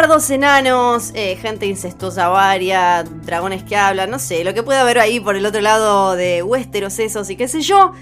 Bastardos enanos, eh, gente incestuosa varia, dragones que hablan, no sé, lo que pueda haber ahí por el otro lado de Westeros, esos y qué sé yo.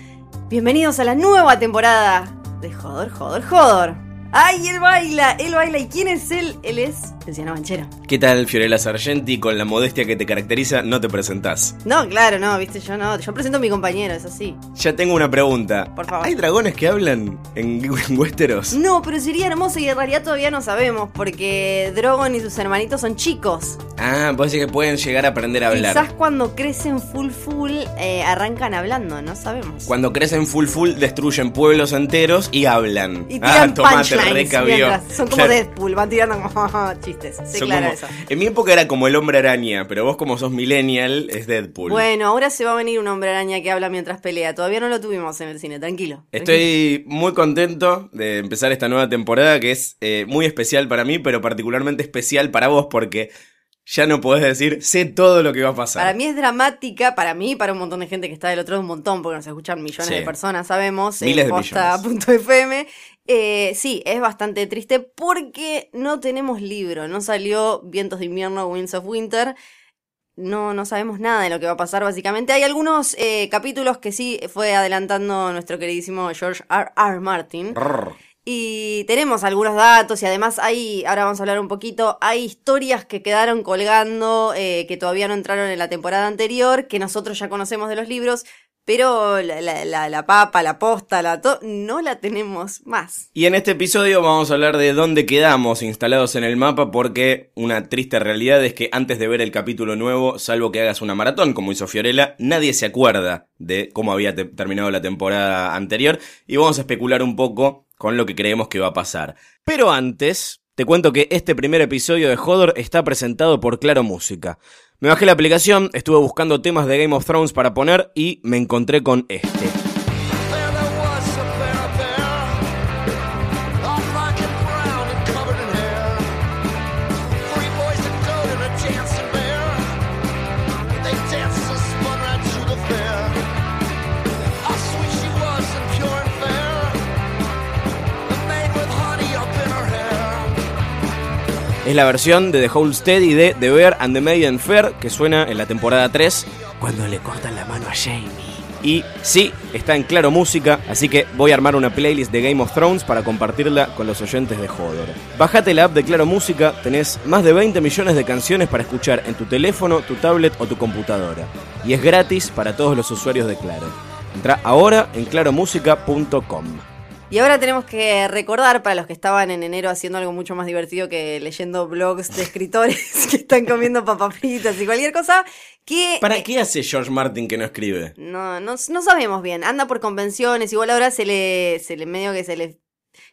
Bienvenidos a la nueva temporada de Jodor, Jodor, Jodor. ¡Ay, él baila! Él baila. ¿Y quién es él? Él es Luciano Banchero. ¿Qué tal, Fiorella Sargenti? Con la modestia que te caracteriza, no te presentás. No, claro, no, viste, yo no. Yo presento a mi compañero, es así. Ya tengo una pregunta. Por favor. ¿Hay dragones que hablan en, en Westeros? No, pero sería hermoso y en realidad todavía no sabemos, porque Drogon y sus hermanitos son chicos. Ah, decís que pueden llegar a aprender a hablar. Quizás cuando crecen full full eh, arrancan hablando, no sabemos. Cuando crecen full full, destruyen pueblos enteros y hablan. Y tiran ah, tomate, punchlines recabió. mientras- Son como Claro. Deadpool, van tirando como chistes. Sí, Son claro, como- eso. En mi época era como el hombre araña, pero vos como sos millennial, es Deadpool. Bueno, ahora se va a venir un hombre araña que habla mientras pelea. Todavía no lo tuvimos en el cine, tranquilo. Estoy muy contento de empezar esta nueva temporada que es eh, muy especial para mí, pero particularmente especial para vos porque ya no podés decir sé todo lo que va a pasar. Para mí es dramática, para mí y para un montón de gente que está del otro lado, un montón, porque nos escuchan millones Sí. de personas, sabemos, Miles en de posta.fm. Eh, sí, es bastante triste porque no tenemos libro, no salió Vientos de invierno, Winds of Winter. No, no sabemos nada de lo que va a pasar, básicamente. Hay algunos eh, capítulos que sí fue adelantando nuestro queridísimo George R. R. Martin. Y tenemos algunos datos y además hay, ahora vamos a hablar un poquito, hay historias que quedaron colgando, eh, que todavía no entraron en la temporada anterior, que nosotros ya conocemos de los libros, pero la, papa, la posta, la to no la tenemos más. Y en este episodio vamos a hablar de dónde quedamos instalados en el mapa porque una triste realidad es que antes de ver el capítulo nuevo, salvo que hagas una maratón como hizo Fiorella, nadie se acuerda de cómo había te- terminado la temporada anterior y vamos a especular un poco con lo que creemos que va a pasar. Pero antes, te cuento que este primer episodio de Hodor está presentado por Claro Música. Me bajé la aplicación, estuve buscando temas de Game of Thrones para poner y me encontré con este. Es la versión de The Whole Steady de The Bear and the Maiden Fair que suena en la temporada 3 cuando le cortan la mano a Jamie. Y sí, está en Claro Música, así que voy a armar una playlist de Game of Thrones para compartirla con los oyentes de Hodor. Bájate la app de Claro Música, tenés más de 20 millones de canciones para escuchar en tu teléfono, tu tablet o tu computadora. Y es gratis para todos los usuarios de Claro. Entra ahora en claromúsica.com. Y ahora tenemos que recordar para los que estaban en enero haciendo algo mucho más divertido que leyendo blogs de escritores que están comiendo papas fritas y cualquier cosa, que... ¿Para qué hace George Martin que no escribe? No, no, no sabemos bien. Anda por convenciones. Igual ahora se le, se le medio que se le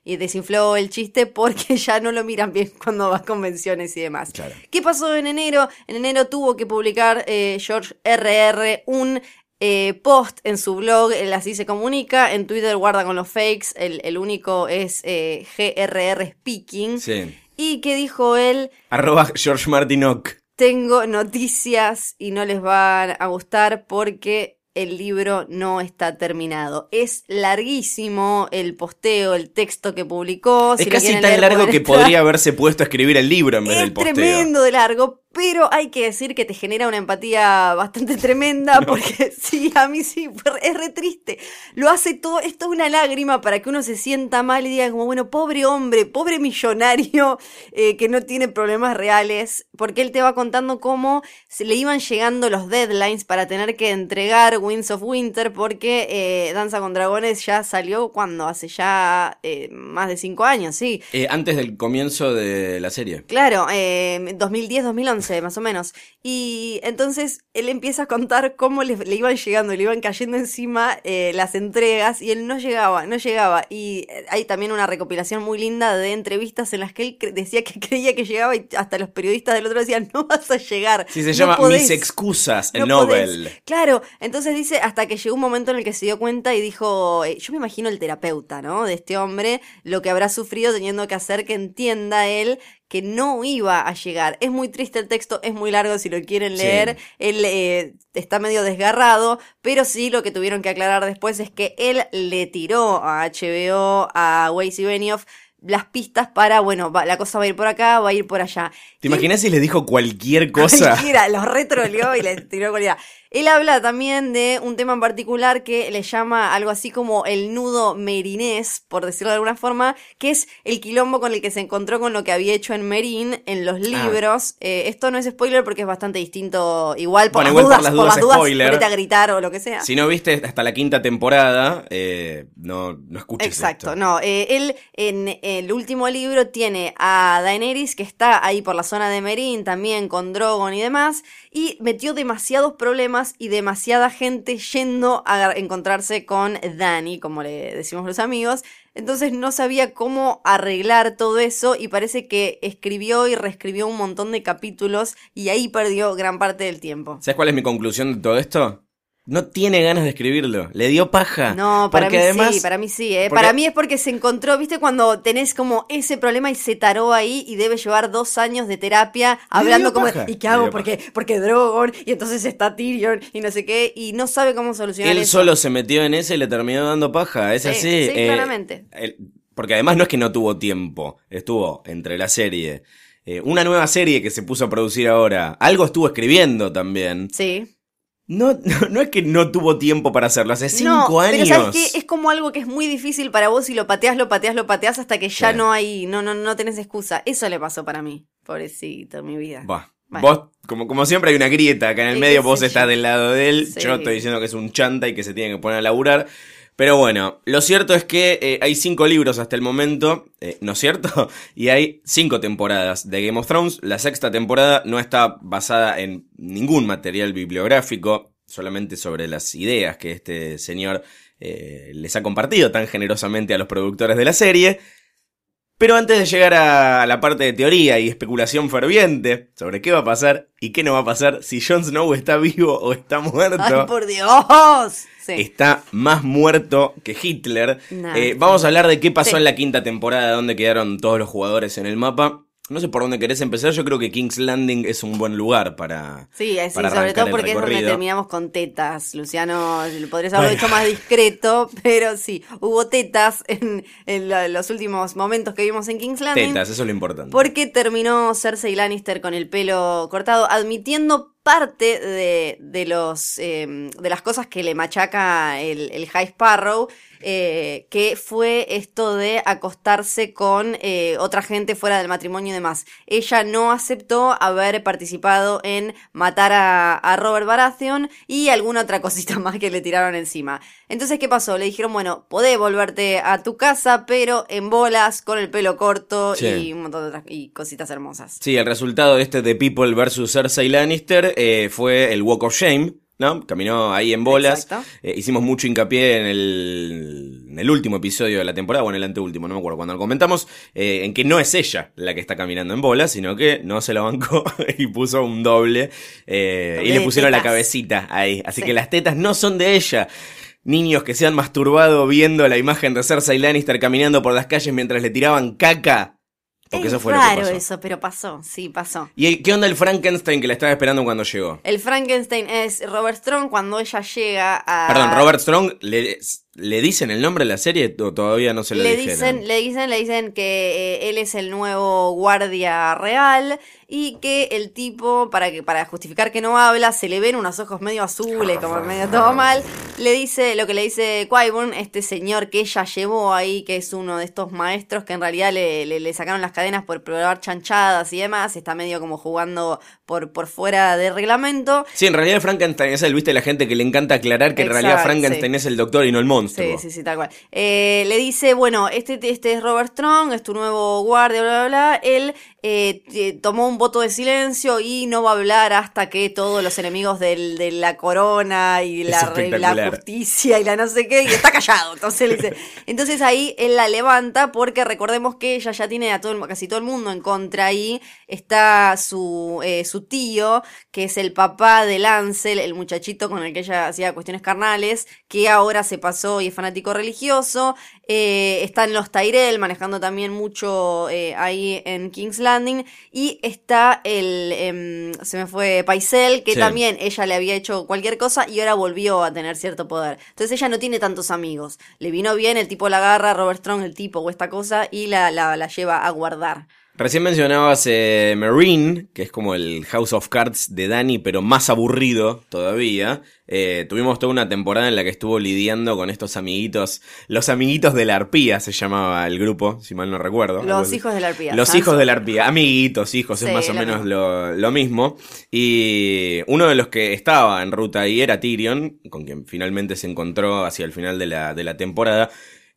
y desinfló el chiste porque ya no lo miran bien cuando va a convenciones y demás. Claro. ¿Qué pasó en enero? En enero tuvo que publicar eh, George RR un eh, post en su blog, él así se comunica. En Twitter guarda con los fakes. El, el único es eh, GRR Speaking. Sí. ¿Y qué dijo él? Arroba George Martin Ock. tengo noticias y no les van a gustar porque el libro no está terminado. Es larguísimo el posteo, el texto que publicó. Es si casi tan largo que podría haberse puesto a escribir el libro en vez Es del posteo. tremendo de largo pero hay que decir que te genera una empatía bastante tremenda, porque sí, a mí sí, es re triste. Lo hace todo, es toda una lágrima para que uno se sienta mal y diga como, bueno, pobre hombre, pobre millonario eh, que no tiene problemas reales, porque él te va contando cómo se le iban llegando los deadlines para tener que entregar Winds of Winter, porque eh, Danza con Dragones ya salió cuando, hace ya eh, más de cinco años, sí. antes del comienzo de la serie. Claro, 2010-2011 más o menos. Y entonces él empieza a contar cómo le, iban llegando, le iban cayendo encima eh, las entregas y él no llegaba, no llegaba. Y eh, hay también una recopilación muy linda de entrevistas en las que él decía que creía que llegaba y hasta los periodistas del otro decían, no vas a llegar. Sí, se llama Mis excusas, el Nobel. Claro, entonces dice, hasta que llegó un momento en el que se dio cuenta y dijo, eh, yo me imagino el terapeuta, ¿no? De este hombre, lo que habrá sufrido teniendo que hacer que entienda él que no iba a llegar. Es muy triste el texto, es muy largo si lo quieren Sí. leer. Él eh, está medio desgarrado, pero sí lo que tuvieron que aclarar después es que él le tiró a HBO, a Weiss y Benioff, las pistas para, bueno, va- la cosa va a ir por acá, va a ir por allá. ¿Te imaginas si le dijo cualquier cosa? Cualquiera, los retroleó y le tiró cualquiera. Él habla también de un tema en particular que le llama algo así como el nudo merinés, por decirlo de alguna forma, que es el quilombo con el que se encontró con lo que había hecho en Merín en los libros. Eh, esto no es spoiler porque es bastante distinto, igual por, Bueno, las, igual por dudas, por las dudas, spoiler. ponete a gritar o lo que sea. Si no viste hasta la quinta temporada, eh, no, no escuches Exacto, esto. no. eh, él en el último libro tiene a Daenerys que está ahí por la zona de Merín, también con Drogon y demás, y metió demasiados problemas y demasiada gente yendo a encontrarse con Dani, como le decimos los amigos. Entonces no sabía cómo arreglar todo eso y parece que escribió y reescribió un montón de capítulos y ahí perdió gran parte del tiempo. ¿Sabes cuál es mi conclusión de todo esto? No tiene ganas de escribirlo. Le dio paja. No, para Porque mí además, sí, para mí sí, ¿eh? porque- Para mí es porque se encontró, viste, cuando tenés como ese problema y se taró ahí y debe llevar dos años de terapia hablando como, paja. ¿y qué hago? Porque, porque Drogon, y entonces está Tyrion, y no sé qué, y no sabe cómo solucionar Él eso. solo se metió en ese y le terminó dando paja. Es Sí, así. sí, eh, claramente. el- porque además no es que no tuvo tiempo. Estuvo entre la serie. eh, una nueva serie que se puso a producir ahora. Algo estuvo escribiendo también. Sí. No, no, no es que no tuvo tiempo para hacerlo. Hace cinco no, años. Pero ¿sabes qué? Es como algo que es muy difícil para vos y lo pateás, lo pateás, lo pateás hasta que ya Sí. no hay, no, no, no tenés excusa. Eso le pasó para mí. Pobrecito, mi vida. Bah, Bueno. Vos, como, como siempre, hay una grieta acá en el medio. Vos estás del lado de él. Sí. Yo estoy diciendo que es un chanta y que se tiene que poner a laburar. Pero bueno, lo cierto es que eh, hay cinco libros hasta el momento, eh, ¿no es cierto? Y hay cinco temporadas de Game of Thrones. La sexta temporada no está basada en ningún material bibliográfico, solamente sobre las ideas que este señor eh, les ha compartido tan generosamente a los productores de la serie. Pero antes de llegar a la parte de teoría y especulación ferviente sobre qué va a pasar y qué no va a pasar si Jon Snow está vivo o está muerto, ¡Ay, por Dios! Sí. está más muerto que Hitler. Nah. Eh, vamos a hablar de qué pasó Sí. en la quinta temporada, dónde quedaron todos los jugadores en el mapa. No sé por dónde querés empezar, yo creo que King's Landing es un buen lugar para... Sí, sí, para sobre todo porque es donde terminamos con tetas. Luciano, podrías haberlo Bueno. hecho más discreto, pero sí, hubo tetas en, en los últimos momentos que vimos en King's Landing. Tetas, eso es lo importante. Porque terminó Cersei Lannister con el pelo cortado, admitiendo parte de, de los eh, de las cosas que le machaca el, el High Sparrow, eh, que fue esto de acostarse con eh, otra gente fuera del matrimonio y demás. Ella no aceptó haber participado en matar a, a Robert Baratheon y alguna otra cosita más que le tiraron encima. Entonces, ¿qué pasó? Le dijeron, bueno, podés volverte a tu casa, pero en bolas, con el pelo corto Sí. y un montón de otras y cositas hermosas. Sí, el resultado de este de People vs. Cersei Lannister eh, fue el Walk of Shame, ¿no? Caminó ahí en bolas. Exacto. Eh, hicimos mucho hincapié en el, en el último episodio de la temporada, o en el anteúltimo, no me acuerdo cuando lo comentamos, eh, en que no es ella la que está caminando en bolas, sino que no se la bancó y puso un doble. eh, Doble y le pusieron la cabecita ahí. Así Sí. que las tetas no son de ella. Niños que se han masturbado viendo la imagen de Cersei Lannister caminando por las calles mientras le tiraban caca. Porque es eso fue lo raro que pasó. eso, pero pasó, sí, pasó. ¿Y qué onda el Frankenstein que la estaba esperando cuando llegó? El Frankenstein es Robert Strong cuando ella llega a... Perdón, Robert Strong le ¿Le dicen el nombre de la serie o todavía no se lo le dijeron? dicen, le dicen, le dicen que eh, él es el nuevo guardia real y que el tipo, para que, para justificar que no habla, se le ven unos ojos medio azules, como medio todo mal. Le dice, lo que le dice Quaibon, este señor que ella llevó ahí, que es uno de estos maestros que en realidad le, le- le sacaron las cadenas por probar chanchadas y demás, está medio como jugando por, por fuera de reglamento. Sí, en realidad Frankenstein es el, viste, la gente que le encanta aclarar que en realidad Frankenstein sí. es el doctor y no el monstruo. Sí, sí, sí, tal cual. Eh, le dice, bueno, este, este es Robert Strong, es tu nuevo guardia, bla, bla, bla. Él eh, t- tomó un voto de silencio y no va a hablar hasta que todos los enemigos del- de la corona y la, justicia y la no sé qué, y está callado. Entonces le dice, entonces ahí él la levanta porque recordemos que ella ya tiene a todo el- casi todo el mundo en contra y está su, eh, su tío, que es el papá de Lancel, el muchachito con el que ella hacía cuestiones carnales, que ahora se pasó y es fanático religioso. Eh, están los Tyrell manejando también mucho eh, ahí en King's Landing. Y está el, em, se me fue Paisel, que Sí. también ella le había hecho cualquier cosa y ahora volvió a tener cierto poder. Entonces ella no tiene tantos amigos. Le vino bien, el tipo la agarra, Robert Strong, el tipo o esta cosa, y la, la, la lleva a guardar. Recién mencionabas eh, Marine, que es como el House of Cards de Dani, pero más aburrido todavía. Eh, tuvimos toda una temporada en la que estuvo lidiando con estos amiguitos. Los amiguitos de la arpía se llamaba el grupo, si mal no recuerdo. Los hijos de la arpía. Los hijos de la arpía, amiguitos, hijos, es más o menos lo, lo mismo. Y uno de los que estaba en ruta ahí era Tyrion, con quien finalmente se encontró hacia el final de la, de la temporada,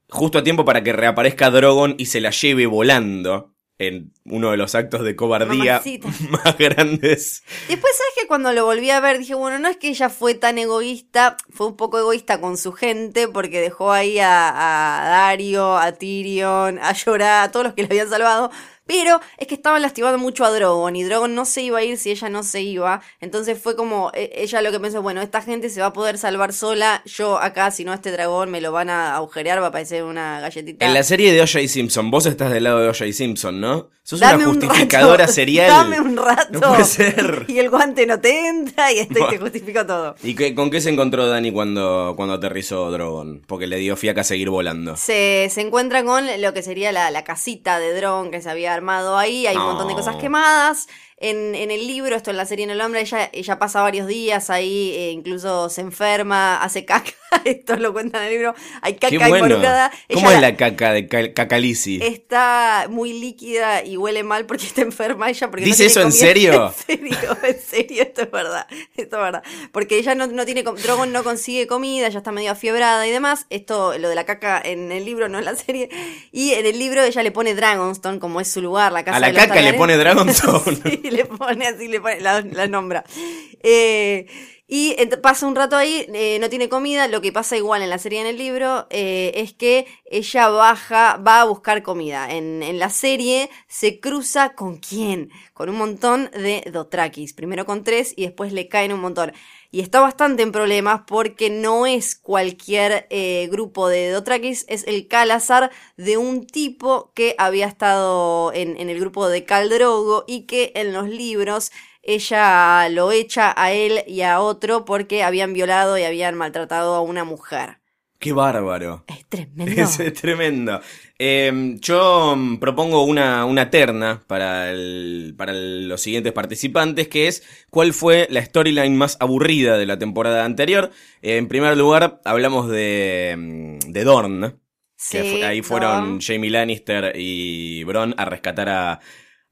justo a tiempo para que reaparezca Drogon y se la lleve volando en uno de los actos de cobardía Mamacita. más grandes. Después, ¿sabes que Cuando lo volví a ver, dije, bueno, no es que ella fue tan egoísta, fue un poco egoísta con su gente, porque dejó ahí a, a Dario, a Tyrion, a Llorar, a todos los que le habían salvado. Pero es que estaban lastimando mucho a Drogon y Drogon no se iba a ir si ella no se iba. Entonces fue como, e- ella lo que pensó, bueno, esta gente se va a poder salvar sola. Yo acá, si no este dragón me lo van a agujerear, va a parecer una galletita. En la serie de O.J. Simpson, vos estás del lado de O.J. Simpson, ¿no? Sos Dame una un justificadora rato, serial. Dame un rato. No puede ser. Y el guante no te entra y este te justifico todo. ¿Y qué- con qué se encontró Dani cuando, cuando aterrizó Drogon? Porque le dio fiaca seguir volando. Se, se encuentra con lo que sería la, la casita de Dron que se había armado ahí. Hay un montón de cosas quemadas. En, en el libro, esto en la serie en el hombre, ella, ella pasa varios días ahí, eh, incluso se enferma, hace caca. Esto lo cuenta en el libro. Hay caca bueno. involucrada. ¿Cómo Ella es la caca de Cal- Cacalici? Está muy líquida y huele mal porque está enferma ella. Porque ¿Dice eso en serio? En serio, en serio, esto es verdad. Esto es verdad. Porque ella no, no tiene. Drogon no consigue comida, ya está medio afiebrada y demás. Esto, lo de la caca en el libro, no en la serie. Y en el libro ella le pone Dragonstone, como es su lugar, la casa A la de los caca le pone Dragonstone. sí, le pone así, le pone, la, la nombra. Eh, y pasa un rato ahí, eh, no tiene comida. Lo que pasa igual en la serie y en el libro eh, es que ella baja, va a buscar comida. En, en la serie se cruza con quién? Con un montón de Dothrakis. Primero con tres y después le caen un montón. Y está bastante en problemas porque no es cualquier eh, grupo de Dothrakis, es el Calazar de un tipo que había estado en, en el grupo de Caldrogo y que en los libros ella lo echa a él y a otro porque habían violado y habían maltratado a una mujer. Qué bárbaro. Es tremendo. Es tremendo. Eh, yo mm, propongo una, una terna para, el- para el- los siguientes participantes, que es cuál fue la storyline más aburrida de la temporada anterior. Eh, en primer lugar, hablamos de, mm, de Dorn, que Sí, fu- ahí fueron. Jamie Lannister y Bron a rescatar a,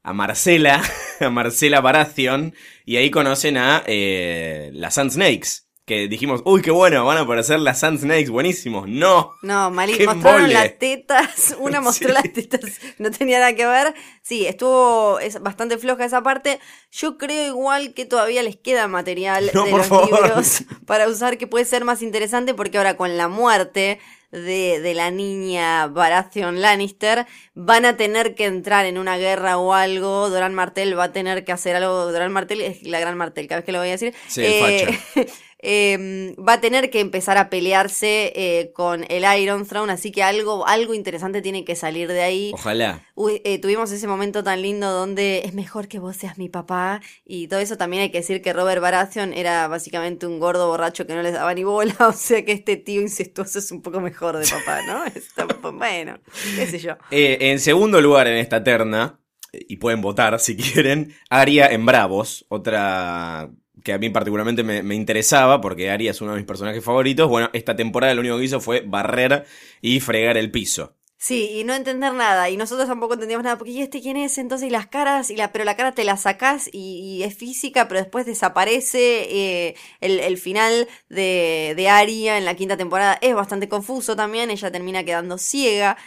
a Marcela, a Marcela Baratheon, y ahí conocen a eh, las Sand Snakes. Que dijimos, uy, qué bueno, van a aparecer las Sand Snakes, buenísimos. No, No, Malí, ¡Qué mostraron embole! las tetas, una mostró Sí. las tetas, no tenía nada que ver. Sí, estuvo es bastante floja esa parte. Yo creo igual que todavía les queda material No, de por los favor. libros para usar que puede ser más interesante porque ahora con la muerte de, de la niña Baratheon Lannister van a tener que entrar en una guerra o algo. Doran Martell va a tener que hacer algo. Doran Martell es la gran Martell, cada vez que lo voy a decir. Sí, el facho. Eh, va a tener que empezar a pelearse eh, con el Iron Throne, así que algo, algo interesante tiene que salir de ahí. Ojalá. Uy, eh, tuvimos ese momento tan lindo donde es mejor que vos seas mi papá y todo eso también hay que decir que Robert Baratheon era básicamente un gordo borracho que no les daba ni bola, o sea que este tío incestuoso es un poco mejor de papá, ¿no? Está- bueno, qué sé yo. Eh, en segundo lugar en esta terna, y pueden votar si quieren, Aria en Bravos, otra que a mí particularmente me, interesaba porque Aria es uno de mis personajes favoritos. Bueno, esta temporada lo único que hizo fue barrer y fregar el piso. Sí, y no entender nada, y nosotros tampoco entendíamos nada, porque ¿y este quién es? Entonces, y las caras, y la, pero la cara te la sacás y, y es física, pero después desaparece. eh, el, el final de, de Aria en la quinta temporada es bastante confuso también, ella termina quedando ciega.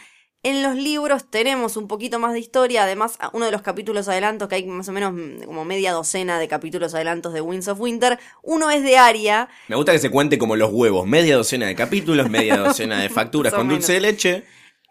En los libros tenemos un poquito más de historia, además uno de los capítulos adelantos, que hay más o menos mm, como media docena de capítulos adelantos de Winds of Winter, uno es de Aria, Me gusta que se cuente como los huevos, media docena de capítulos, media docena de facturas con dulce de leche.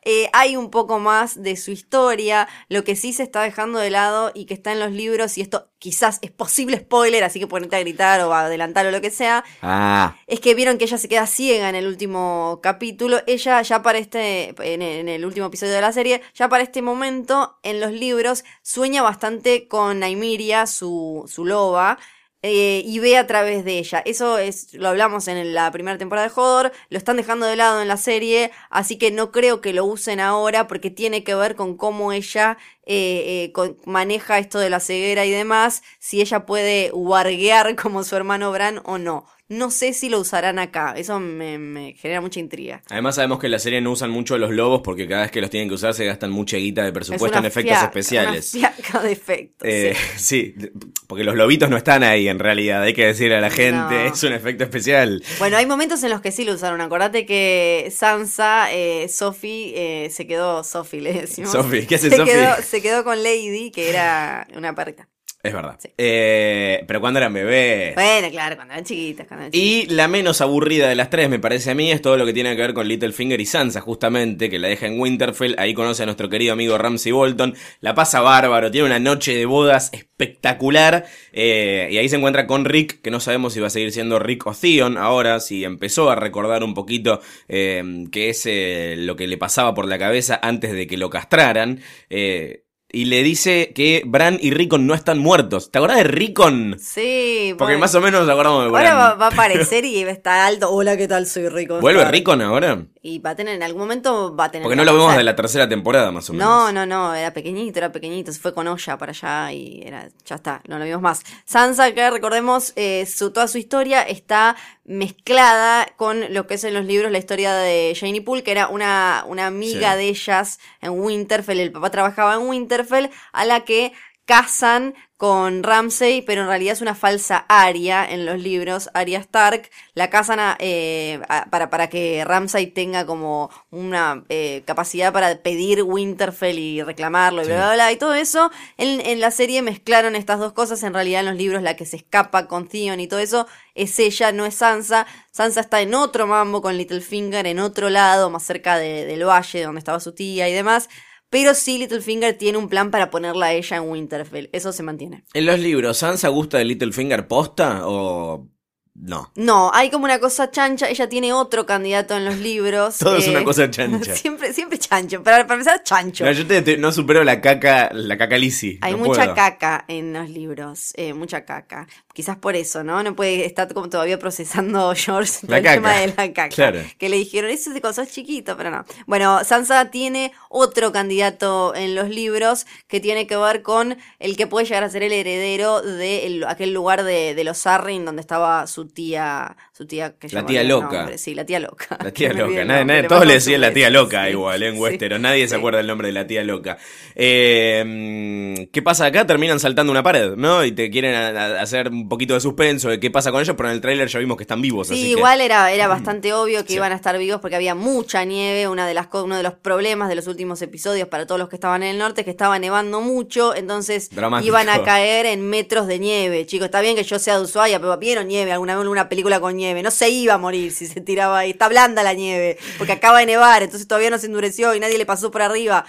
Eh, hay un poco más de su historia, lo que sí se está dejando de lado y que está en los libros, y esto quizás es posible spoiler, así que ponete a gritar o a adelantar o lo que sea, Ah, es que vieron que ella se queda ciega en el último capítulo. Ella ya para este, en, el último episodio de la serie, ya para este momento en los libros sueña bastante con Naimiria, su, su loba. Eh, y ve a través de ella. Eso es, lo hablamos en la primera temporada de Hodor, lo están dejando de lado en la serie, así que no creo que lo usen ahora porque tiene que ver con cómo ella eh, eh, maneja esto de la ceguera y demás, si ella puede warguear como su hermano Bran o no. No sé si lo usarán acá, eso me, me genera mucha intriga. además sabemos que en la serie no usan mucho los lobos porque cada vez que los tienen que usar se gastan mucha guita de Es presupuesto en efectos fiaca, especiales. Una fiaca de efectos. Eh, sí. sí, porque los lobitos no están ahí en realidad, hay que decirle a la gente, No. es un efecto especial. Bueno, hay momentos en los que sí lo usaron. Acordate que Sansa, eh, Sophie, eh, se quedó, Sophie le decimos. Sophie, ¿qué hace se Sophie? Quedó, se quedó con Lady, que era una perrita. Es verdad. Sí. Eh, pero cuando eran bebés. Bueno, claro, cuando eran chiquitas. Cuando eran chiquitas. Y la menos aburrida de las tres, me parece a mí, es todo lo que tiene que ver con Littlefinger y Sansa, justamente, que la deja en Winterfell. Ahí conoce a nuestro querido amigo Ramsey Bolton. La pasa bárbaro, tiene una noche de bodas espectacular. eh, y ahí se encuentra con Rick, que no sabemos si va a seguir siendo Rick o Theon ahora, si empezó a recordar un poquito eh, qué es eh, lo que le pasaba por la cabeza antes de que lo castraran. eh, y le dice que Bran y Rickon no están muertos. ¿Te acordás de Rickon? Sí, Porque bueno. más o menos nos acordamos de Bran. Ahora va, va a aparecer y estar alto. Hola, ¿qué tal? Soy Rico. ¿Vuelve. Rickon ahora? Y va a tener, en algún momento va a tener. Porque que no lo vemos de la tercera temporada, más o menos. No, no, no, era pequeñito, era pequeñito, se fue con olla para allá y era, ya está, no lo vimos más. Sansa, que recordemos, eh, su, toda su historia está mezclada con lo que es en los libros la historia de Janie Poole, que era una, una amiga Sí. de ellas en Winterfell, el papá trabajaba en Winterfell, a la que casan con Ramsey, pero en realidad es una falsa Arya en los libros, Arya Stark, la casan a, eh, a- para, para que Ramsey tenga como una eh, capacidad para pedir Winterfell y reclamarlo y bla, bla, bla, y todo eso. En, en la serie mezclaron estas dos cosas, en realidad en los libros la que se escapa con Theon y todo eso es ella, no es Sansa. Sansa está en otro mambo con Littlefinger, en otro lado, más cerca de- del valle donde estaba su tía y demás. Pero sí, Littlefinger tiene un plan para ponerla a ella en Winterfell. Eso se mantiene. En los libros, ¿Sansa gusta de Littlefinger posta o no? No, hay como una cosa chancha. Ella tiene otro candidato en los libros. Todo es una cosa chancha. Siempre, siempre chancho. Para, para empezar, chancho. No, yo te- te- no supero la caca, la caca lisi. Hay no mucha puedo. caca en los libros, eh, mucha caca. Quizás por eso, ¿no? No puede estar como todavía procesando George La el caca. tema de la caca. Claro. Que le dijeron, eso es de sos chiquito, pero no. Bueno, Sansa tiene otro candidato en los libros que tiene que ver con el que puede llegar a ser el heredero de el- aquel lugar de, de los Arryn donde estaba su tía, su tía que La tía loca. nombre. Sí, la tía loca. La tía loca, nadie- nadie- todos le decían la tía loca Sí, igual, en sí, Westeros, nadie se acuerda el nombre de la tía loca. Eh, mm, ¿Qué pasa acá? Terminan saltando una pared, ¿no? Y te quieren a- a- hacer un poquito de suspenso de qué pasa con ellos, pero en el tráiler ya vimos que están vivos, Sí, así que- igual era, era bastante obvio que iban a estar vivos porque había mucha nieve. Una de las, uno de los problemas de los últimos episodios para todos los que estaban en el norte es que estaba nevando mucho, entonces Dramático. iban a caer en metros de nieve. Chicos, está bien que yo sea de Ushuaia, pero vieron nieve alguna vez alguna película con nieve. No se iba a morir si se tiraba ahí. Está blanda la nieve, porque acaba de nevar, entonces todavía no se endureció y nadie le pasó por arriba.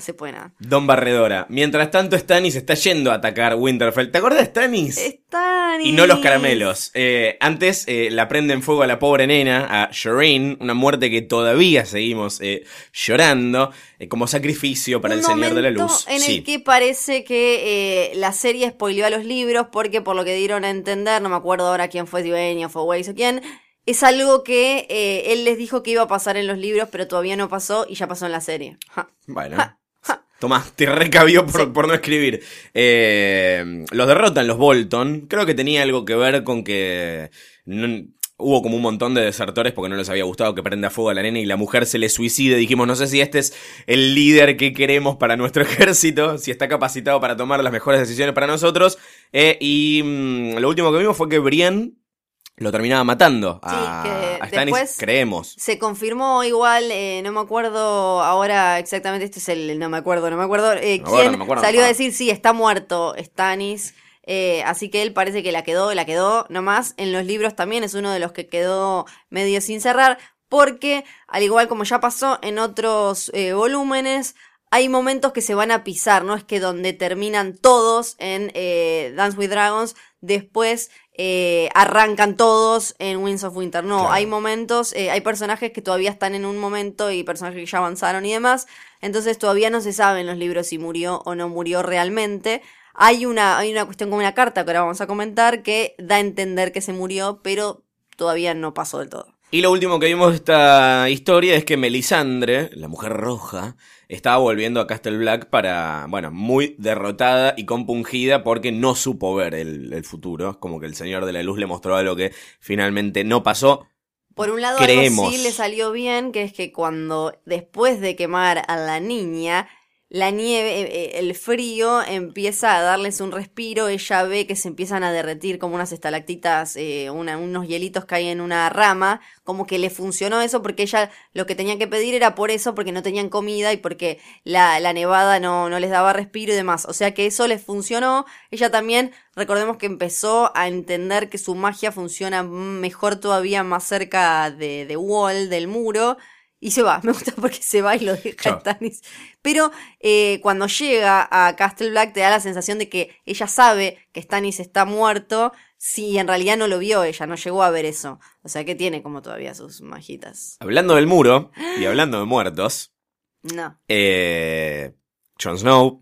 Se puede nada. Don Barredora. Mientras tanto, Stannis está yendo a atacar Winterfell. ¿Te acuerdas de Stannis? Stannis. Y no los caramelos. Eh, antes eh, la prenden fuego a la pobre nena, a Shireen, una muerte que todavía seguimos eh, llorando, como sacrificio para Un el Señor de la Luz. En Sí. el que parece que la serie spoileó a los libros, porque por lo que dieron a entender, no me acuerdo ahora quién fue, si Benioff o Weiss o quién, es algo que él les dijo que iba a pasar en los libros, pero todavía no pasó y ya pasó en la serie. Ja. Bueno. Ja. Tomás, te recabió por, Sí. por no escribir. Eh, los derrotan los Bolton. Creo que tenía algo que ver con que no- hubo como un montón de desertores porque no les había gustado que prenda fuego a la nena y la mujer se le suicide. Dijimos, no sé si este es el líder que queremos para nuestro ejército, si está capacitado para tomar las mejores decisiones para nosotros. Eh, y mm, lo último que vimos fue que Brienne lo terminaba matando a, Sí, que a Stannis, creemos. Se confirmó igual, eh, no me acuerdo ahora exactamente, este es el, no me acuerdo, no me acuerdo, eh, No quién no me acuerdo. salió a decir, sí, está muerto Stannis, eh, así que él parece que la quedó, la quedó nomás, en los libros también es uno de los que quedó medio sin cerrar, porque al igual como ya pasó en otros eh, volúmenes, hay momentos que se van a pisar, no es que donde terminan todos en eh, Dance with Dragons, después eh, arrancan todos en Winds of Winter. No, Claro. hay momentos, eh, hay personajes que todavía están en un momento y personajes que ya avanzaron y demás. Entonces todavía no se sabe en los libros si murió o no murió realmente. Hay una, hay una cuestión como una carta que ahora vamos a comentar que da a entender que se murió, pero todavía no pasó del todo. Y lo último que vimos de esta historia es que Melisandre, la mujer roja, estaba volviendo a Castle Black para, bueno, muy derrotada y compungida porque no supo ver el, el futuro. Como que el Señor de la Luz le mostró algo que finalmente no pasó. Por un lado, Creemos. algo sí le salió bien, que es que cuando después de quemar a la niña, la nieve, eh, eh, el frío empieza a darles un respiro, ella ve que se empiezan a derretir como unas estalactitas, eh, unos hielitos que hay en una rama, como que le funcionó eso porque ella lo que tenía que pedir era por eso, porque no tenían comida y porque la, la nevada no, no les daba respiro y demás. O sea que eso les funcionó. Ella también, recordemos que empezó a entender que su magia funciona mejor todavía más cerca de, de Wall, del muro. Y se va, me gusta porque se va y lo deja Chao. Stannis. Pero eh, cuando llega a Castle Black te da la sensación de que ella sabe que Stannis está muerto, si en realidad no lo vio ella, no llegó a ver eso. O sea que tiene como todavía sus magitas. Hablando del muro y hablando de muertos, No. eh, Jon Snow,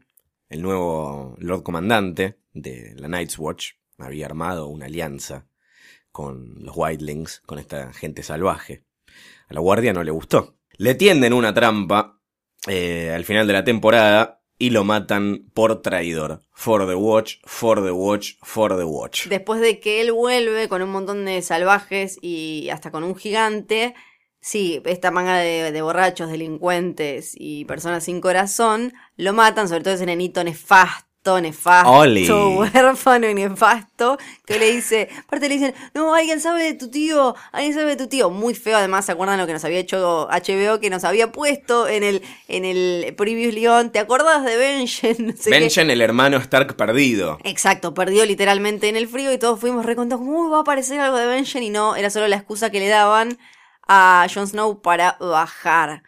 el nuevo Lord Comandante de la Night's Watch, había armado una alianza con los Wildlings, con esta gente salvaje. A la guardia no le gustó. Le tienden una trampa eh, al final de la temporada y lo matan por traidor. For the Watch, for the Watch, for the Watch. Después de que él vuelve con un montón de salvajes y hasta con un gigante, sí, esta manga de, de borrachos, delincuentes y personas sin corazón, lo matan, sobre todo ese nenito nefasto, nefasto, Oli. huérfano y nefasto, que le dice, aparte le dicen, no, alguien sabe de tu tío, alguien sabe de tu tío, muy feo además, ¿se acuerdan lo que nos había hecho HBO, que nos había puesto en el, en el Previous Leon, ¿te acordás de Benjen? No sé qué. Benjen, el hermano Stark perdido. Exacto, perdió literalmente en el frío y todos fuimos recontados uy, va a aparecer algo de Benjen y no, era solo la excusa que le daban a Jon Snow para bajar.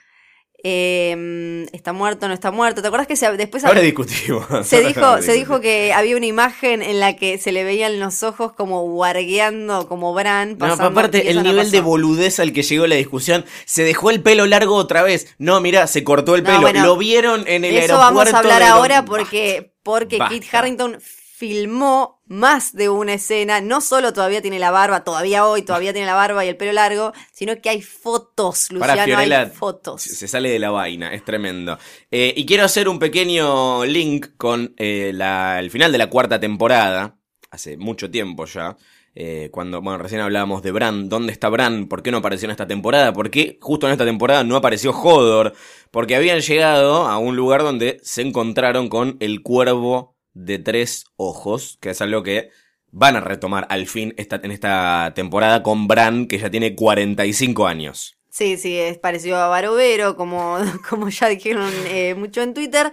Eh, está muerto, no está muerto. ¿Te acuerdas que se- después Ahora discutimos. se dijo, se dijo que había una imagen en la que se le veían los ojos como guargueando, como Bran No, pasando. y aparte, el no nivel de boludez al que llegó la discusión, se dejó el pelo largo otra vez. No, mira, se cortó el No, pelo. bueno, Lo vieron en el De eso aeropuerto. vamos a hablar ahora porque, porque Basta. Kit Harrington filmó más de una escena. No solo todavía tiene la barba, todavía hoy todavía tiene la barba y el pelo largo, sino que hay fotos, Para Luciano, Fiorella, hay fotos. Se sale de la vaina, es tremendo. Eh, y quiero hacer un pequeño link con eh, la- el final de la cuarta temporada, hace mucho tiempo ya. eh, cuando, bueno, recién hablábamos de Bran, ¿dónde está Bran? ¿Por qué no apareció en esta temporada? ¿Por qué justo en esta temporada no apareció Hodor? Porque habían llegado a un lugar donde se encontraron con el cuervo de tres ojos, que es algo que van a retomar al fin esta, en esta temporada con Bran, que ya tiene 45 años. Sí, sí, es parecido a Barovero, como, como ya dijeron eh, mucho en Twitter.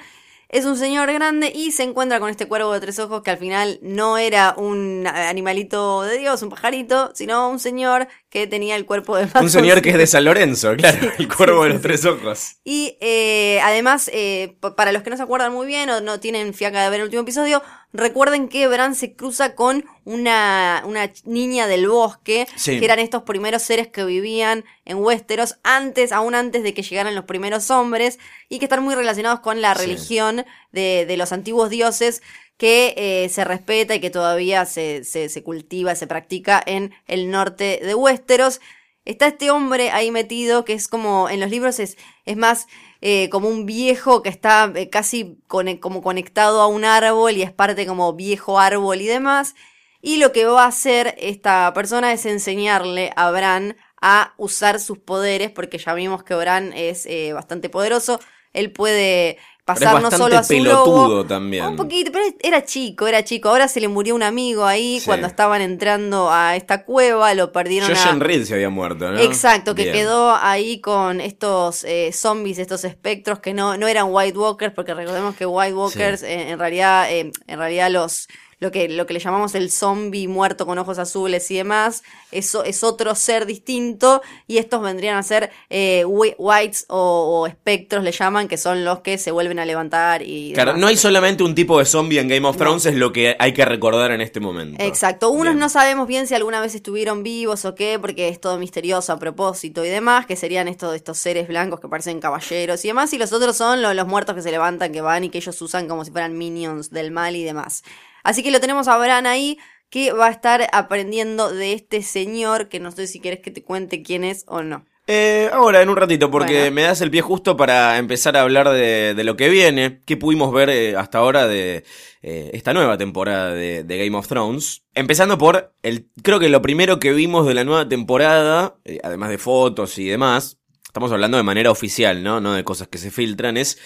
Es un señor grande y se encuentra con este cuervo de tres ojos que al final no era un animalito de Dios, un pajarito, sino un señor que tenía el cuerpo de Un señor que es de San Lorenzo, claro, el cuervo de los tres ojos. Y eh, además, eh, para los que no se acuerdan muy bien o no tienen fiaca de ver el último episodio, recuerden que Bran se cruza con una, una niña del bosque, Sí. que eran estos primeros seres que vivían en Westeros antes, aún antes de que llegaran los primeros hombres, y que están muy relacionados con la Sí. religión de, de los antiguos dioses que eh, se respeta y que todavía se, se, se cultiva, se practica en el norte de Westeros. Está este hombre ahí metido que es como, en los libros es, es más eh, como un viejo que está eh, casi cone- como conectado a un árbol y es parte como viejo árbol y demás. Y lo que va a hacer esta persona es enseñarle a Bran a usar sus poderes, porque ya vimos que Bran es eh, bastante poderoso. Él puede Pero pasar es no bastante solo a su pelotudo lobo, también. un poquito, pero era chico, era chico. Ahora se le murió un amigo ahí Sí. cuando estaban entrando a esta cueva, lo perdieron a... Jojen Reed se había muerto, ¿no? Exacto, que Bien. quedó ahí con estos eh, zombies, estos espectros que no, no eran White Walkers, porque recordemos que White Walkers eh, en realidad, eh, en realidad los lo que, lo que le llamamos el zombie muerto con ojos azules y demás, eso es otro ser distinto, y estos vendrían a ser eh, whi- whites o, o espectros, le llaman, que son los que se vuelven a levantar y Claro, demás. no hay solamente un tipo de zombie en Game of No. Thrones, es lo que hay que recordar en este momento. Exacto, unos Bien. no sabemos bien si alguna vez estuvieron vivos o qué, porque es todo misterioso a propósito y demás, que serían estos, estos seres blancos que parecen caballeros y demás, y los otros son lo- los muertos que se levantan, que van y que ellos usan como si fueran minions del mal y demás. Así que lo tenemos a Bran ahí, que va a estar aprendiendo de este señor, que no sé si quieres que te cuente quién es o no. Eh, ahora, en un ratito, porque Bueno. me das el pie justo para empezar a hablar de, de lo que viene, que pudimos ver eh, hasta ahora de eh, esta nueva temporada de, de Game of Thrones. Empezando por, el, creo que lo primero que vimos de la nueva temporada, eh, además de fotos y demás, estamos hablando de manera oficial, ¿no? No de cosas que se filtran, es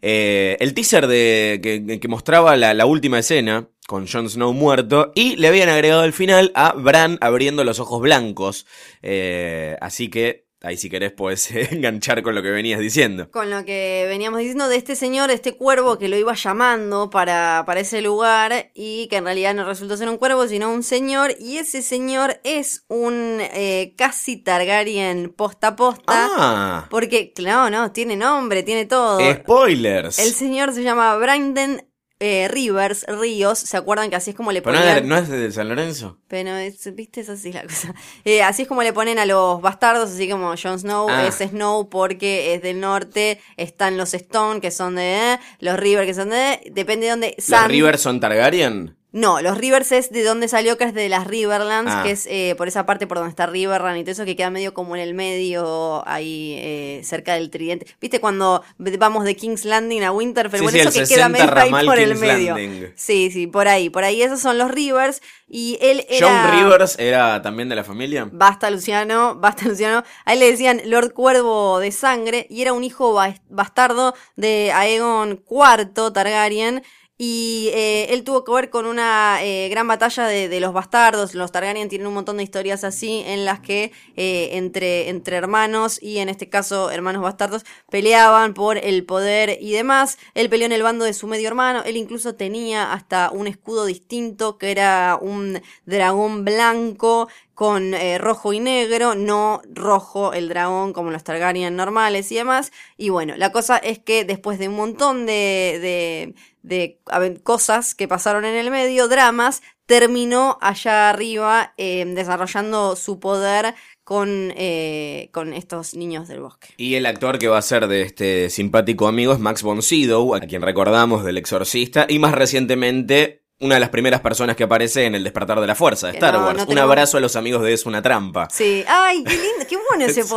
el teaser de, que, que mostraba la, la última escena con Jon Snow muerto y le habían agregado al final a Bran abriendo los ojos blancos. Eh, así que ahí si querés puedes enganchar con lo que venías diciendo. Con lo que veníamos diciendo de este señor, este cuervo que lo iba llamando para, para ese lugar y que en realidad no resultó ser un cuervo, sino un señor. Y ese señor es un eh, casi Targaryen posta a posta. Ah, Porque, claro, no, tiene nombre, tiene todo. spoilers. El señor se llama Brandon eh, Rivers, Ríos. ¿Se acuerdan que así es como le Pero no, es- es de San Lorenzo. Pero, es- viste, es así la cosa. Eh, así es como le ponen a los bastardos, así como Jon Snow Ah. es Snow porque es del norte, están los Stone que son de, los River que son de, depende de dónde. ¿Los Rivers son Targaryen? No, los Rivers es de donde salió, que es de las Riverlands, Ah. que es eh, por esa parte por donde está Riverrun y todo eso que queda medio como en el medio, ahí eh, cerca del tridente. ¿Viste cuando vamos de King's Landing a Winterfell? Sí, bueno, sí, eso que queda 60 medio ahí por el medio. Landing. Sí, sí, por ahí, por ahí. Esos son los Rivers y él era... ¿John Rivers era también de la familia? Basta Luciano, basta Luciano. A él le decían Lord Cuervo de sangre y era un hijo bas- bastardo de Aegon IV Targaryen. Y eh, él tuvo que ver con una eh, gran batalla de, de los bastardos. Los Targaryen tienen un montón de historias así en las que eh, entre, entre hermanos y en este caso hermanos bastardos peleaban por el poder y demás. Él peleó en el bando de su medio hermano. Él incluso tenía hasta un escudo distinto que era un dragón blanco con eh, rojo y negro, no rojo el dragón como los Targaryen normales y demás. Y bueno, la cosa es que después de un montón de, de, de cosas que pasaron en el medio, dramas, terminó allá arriba eh, desarrollando su poder con, eh, con estos niños del bosque. Y el actor que va a ser de este simpático amigo es Max von Sydow, a quien recordamos del Exorcista, y más recientemente una de las primeras personas que aparece en El Despertar de la Fuerza de Star no, Wars. no Un abrazo a los amigos de Es una trampa. Sí, ay, qué lindo, qué bueno ese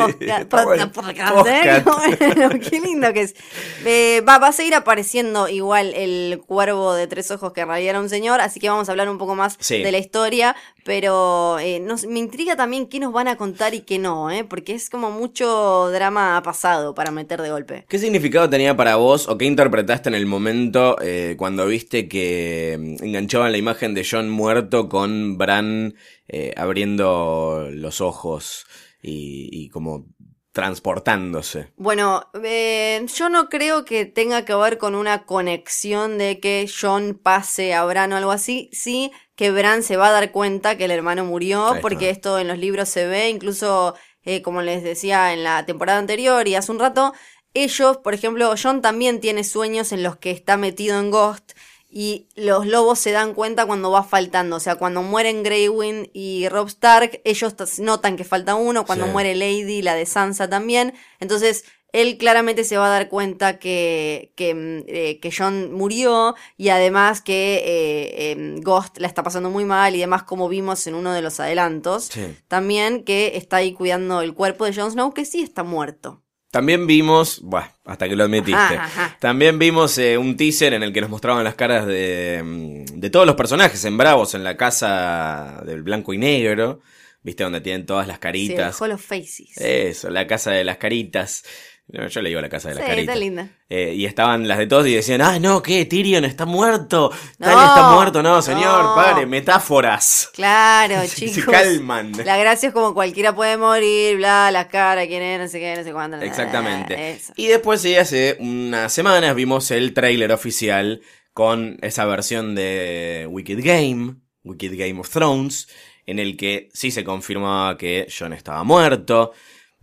podcast. bueno. podcast, ¿eh? Qué bueno, qué lindo que es. Eh, va, va a seguir apareciendo igual el cuervo de tres ojos que era un señor, así que vamos a hablar un poco más Sí. de la historia, pero eh, nos- me intriga también qué nos van a contar y qué no, ¿eh? porque es como mucho drama pasado para meter de golpe. ¿Qué significado tenía para vos o qué interpretaste en el momento eh, cuando viste que mm, enganchaban la imagen de John muerto con Bran eh, abriendo los ojos y, y como transportándose. Bueno, eh, yo no creo que tenga que ver con una conexión de que John pase a Bran o algo así. Sí, que Bran se va a dar cuenta que el hermano murió, porque esto en los libros se ve, incluso eh, como les decía en la temporada anterior y hace un rato, ellos, por ejemplo, John también tiene sueños en los que está metido en Ghost. Y los lobos se dan cuenta cuando va faltando. O sea, cuando mueren Greywind y Rob Stark, ellos notan que falta uno. Cuando Sí. muere Lady, la de Sansa también. Entonces, él claramente se va a dar cuenta que, que, mm, eh, que John murió. Y además que eh, em, Ghost la está pasando muy mal. Y demás, como vimos en uno de los adelantos. Sí. También que está ahí cuidando el cuerpo de Jon Snow, que sí está muerto. También vimos, bueno, hasta que lo admitiste. Ajá, ajá. También vimos eh, un teaser en el que nos mostraban las caras de, mm, de todos los personajes en Bravos, en la casa del blanco y negro. ¿Viste? Donde tienen todas las Sí, el caritas. Hall of Faces. Eso, la casa de las caritas. Yo le digo la casa de las Sí, caritas. está linda. Eh, y estaban las de todos y decían, ah, no, ¿qué? Tyrion está muerto. No, Tyrion está muerto. No, señor, no. pare, metáforas. Claro, chicos. se calman. La gracia es como cualquiera puede morir, bla, la cara, quién es, no sé qué, no sé cuánto. Exactamente. Eso. Y después sí, hace unas semanas vimos el tráiler oficial con esa versión de Wicked Game, Wicked Game of Thrones, en el que sí se confirmaba que Jon estaba muerto.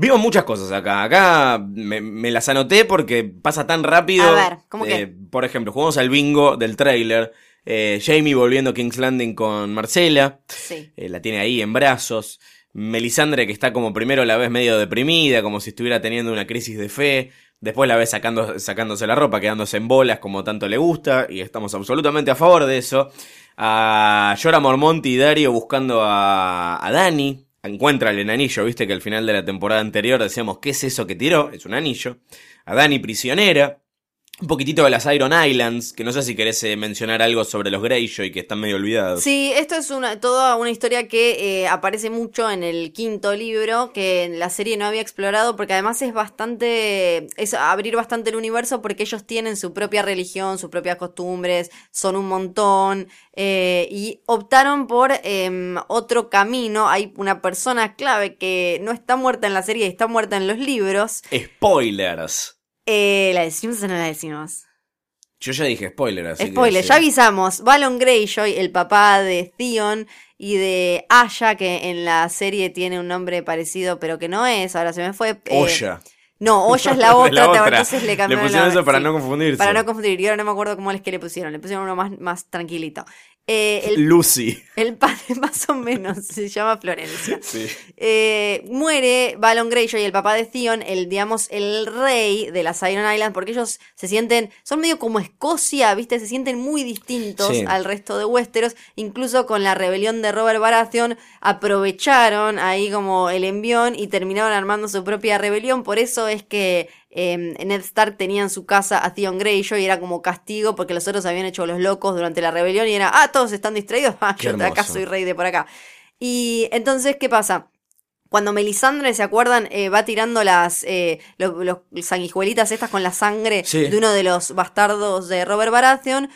Vimos muchas cosas acá. Acá me, me las anoté porque pasa tan rápido. A ver, ¿cómo Eh, qué? Por ejemplo, jugamos al bingo del tráiler. Eh, Jamie volviendo a King's Landing con Marcela. Sí. Eh, la tiene ahí en brazos. Melisandre que está como primero la ves medio deprimida, como si estuviera teniendo una crisis de fe. Después la ves sacando, sacándose la ropa, quedándose en bolas como tanto le gusta. Y estamos absolutamente a favor de eso. A Jorah Mormont y Dario buscando a, a Dani. Encuentra el anillo, viste que al final de la temporada anterior decíamos, ¿qué es eso que tiró? Es un anillo. A Dani prisionera. Un poquitito de las Iron Islands, que no sé si querés eh, mencionar algo sobre los Greyjoy, que están medio olvidados. Sí, esto es una, toda una historia que eh, aparece mucho en el quinto libro, que en la serie no había explorado, porque además es bastante, es abrir bastante el universo, porque ellos tienen su propia religión, sus propias costumbres, son un montón, eh, y optaron por em, otro camino. Hay una persona clave que no está muerta en la serie, está muerta en los libros. Spoilers. Eh, ¿La decimos o no la decimos? Yo ya dije spoiler, así que Spoiler, sí. ya avisamos. Balon Greyjoy, el papá de Theon y de Aya, que en la serie tiene un nombre parecido, pero que no es, ahora se me fue. eh, Oya. No, Oya es la otra, la otra. entonces le cambiaron pusieron la- eso para sí, no confundirse. Para no confundir, y ahora no me acuerdo cómo es que le pusieron, le pusieron uno más, más tranquilito. Eh, el, Lucy. el padre, más o menos, se llama Florencia. Sí. Eh, muere Balon Greyjoy, el papá de Theon, el, digamos, el rey de las Iron Islands, porque ellos se sienten, son medio como Escocia, ¿viste? Se sienten muy distintos Sí. al resto de Westeros, incluso con la rebelión de Robert Baratheon, aprovecharon ahí como el envión y terminaron armando su propia rebelión, por eso es que eh, Ned Stark tenía en su casa a Theon Greyjoy y era como castigo porque los otros habían hecho los locos durante la rebelión y era, ah, todos están distraídos, ah, yo de acá soy rey de por acá. Y entonces, ¿qué pasa? Cuando Melisandre, ¿se acuerdan? Eh, va tirando las eh, los, los sanguijuelitas estas con la sangre Sí. de uno de los bastardos de Robert Baratheon.